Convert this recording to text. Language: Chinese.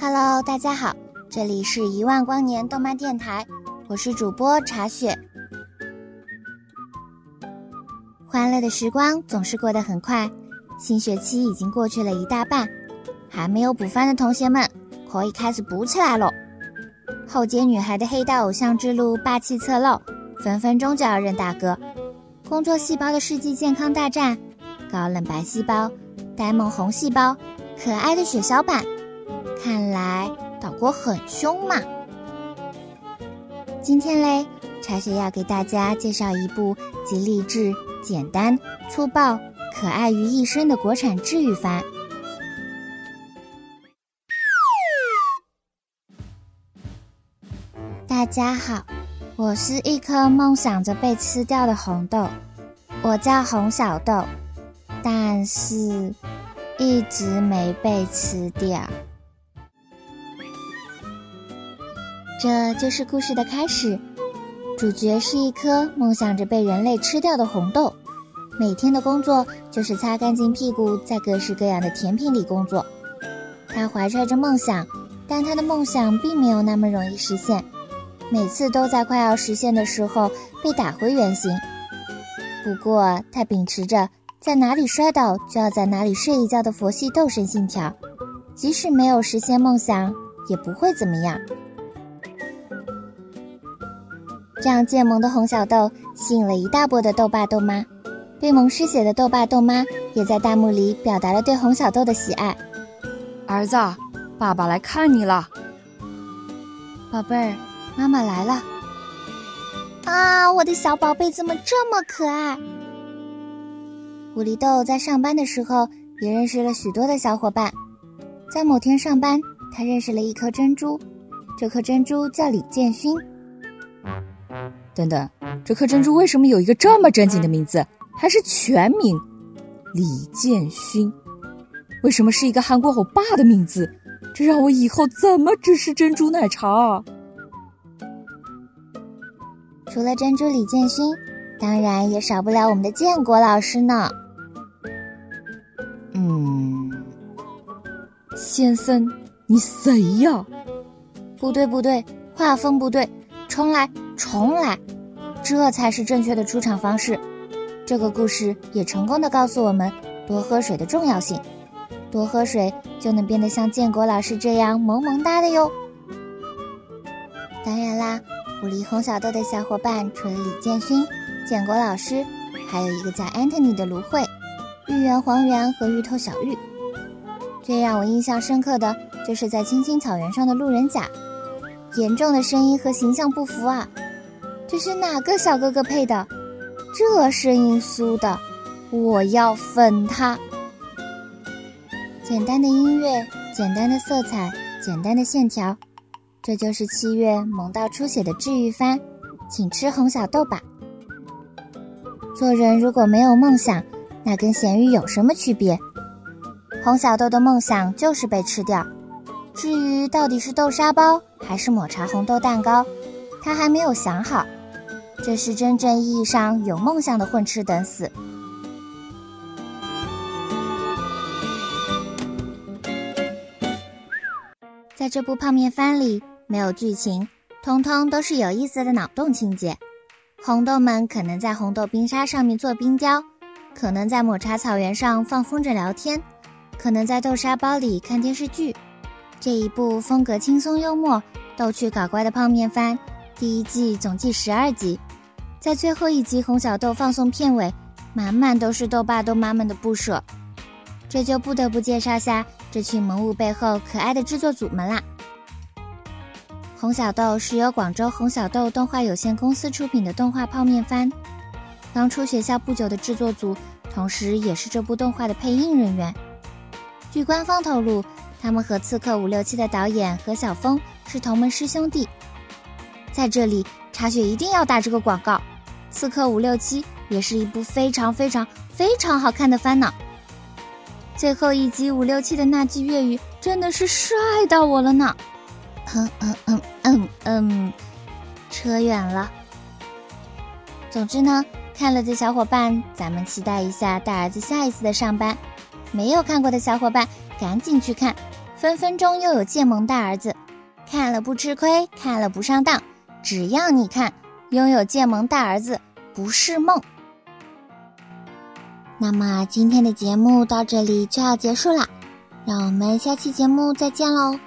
Hello，大家好，这里是一万光年动漫电台，我是主播茶雪。欢乐的时光总是过得很快，新学期已经过去了一大半，还没有补番的同学们可以开始补起来喽！后街女孩的黑道偶像之路霸气侧漏，分分钟就要认大哥。工作细胞的世纪健康大战，高冷白细胞，呆萌红细胞，可爱的血小板。看来岛国很凶嘛。今天嘞，茶雪要给大家介绍一部集励志、简单、粗暴、可爱于一身的国产治愈番。大家好，我是一颗梦想着被吃掉的红豆，我叫红小豆，但是一直没被吃掉。这就是故事的开始。主角是一颗梦想着被人类吃掉的红豆，每天的工作就是擦干净屁股，在各式各样的甜品里工作。他怀揣着梦想，但他的梦想并没有那么容易实现，每次都在快要实现的时候被打回原形。不过，他秉持着在哪里摔倒就要在哪里睡一觉的佛系斗神信条，即使没有实现梦想，也不会怎么样。这样渐萌的红小豆吸引了一大波的豆爸豆妈，被萌师写的豆爸豆妈也在弹幕里表达了对红小豆的喜爱。儿子，爸爸来看你了。宝贝儿，妈妈来了。啊，我的小宝贝怎么这么可爱？狐狸豆在上班的时候也认识了许多的小伙伴。在某天上班，他认识了一颗珍珠，这颗珍珠叫李建勋。等等，这颗珍珠为什么有一个这么正经的名字，还是全名李建勋？为什么是一个韩国欧巴的名字？这让我以后怎么只吃珍珠奶茶？除了珍珠李建勋，当然也少不了我们的建国老师呢。嗯，先生，你谁呀？不对，不对，画风不对，重来。重来，这才是正确的出场方式。这个故事也成功的告诉我们多喝水的重要性。多喝水就能变得像建国老师这样萌萌哒的哟。当然啦，狐狸红小豆的小伙伴除了李建勋、建国老师，还有一个叫 Anthony 的芦荟、芋圆黄圆和芋头小玉。最让我印象深刻的就是在青青草原上的路人甲，严重的声音和形象不符啊。这是哪个小哥哥配的？这声音酥的，我要粉他！简单的音乐，简单的色彩，简单的线条，这就是七月萌到出血的治愈番，请吃红小豆吧。做人如果没有梦想，那跟咸鱼有什么区别？红小豆的梦想就是被吃掉。至于到底是豆沙包还是抹茶红豆蛋糕，他还没有想好。这是真正意义上有梦想的混吃等死。在这部泡面番里，没有剧情，通通都是有意思的脑洞情节。红豆们可能在红豆冰沙上面做冰雕，可能在抹茶草原上放风筝聊天，可能在豆沙包里看电视剧。这一部风格轻松幽默、逗趣搞怪的泡面番，第一季总计十二集，在最后一集红小豆放送片尾，满满都是豆爸豆妈们的不舍。这就不得不介绍下这群萌物背后可爱的制作组们啦。红小豆是由广州红小豆动画有限公司出品的动画泡面番，刚出学校不久的制作组，同时也是这部动画的配音人员。据官方透露，他们和《刺客伍六七》的导演何小峰是同门师兄弟。在这里，茶雪一定要打这个广告，《刺客伍六七》也是一部非常非常非常好看的番呢。最后一集伍六七的那句粤语真的是帅到我了呢。嗯嗯嗯嗯嗯，扯远了。总之呢，看了的小伙伴，咱们期待一下大儿子下一次的上班。没有看过的小伙伴，赶紧去看，分分钟又有建萌大儿子。看了不吃亏，看了不上当，只要你看，拥有剑萌大儿子不是梦。那么今天的节目到这里就要结束啦，让我们下期节目再见喽。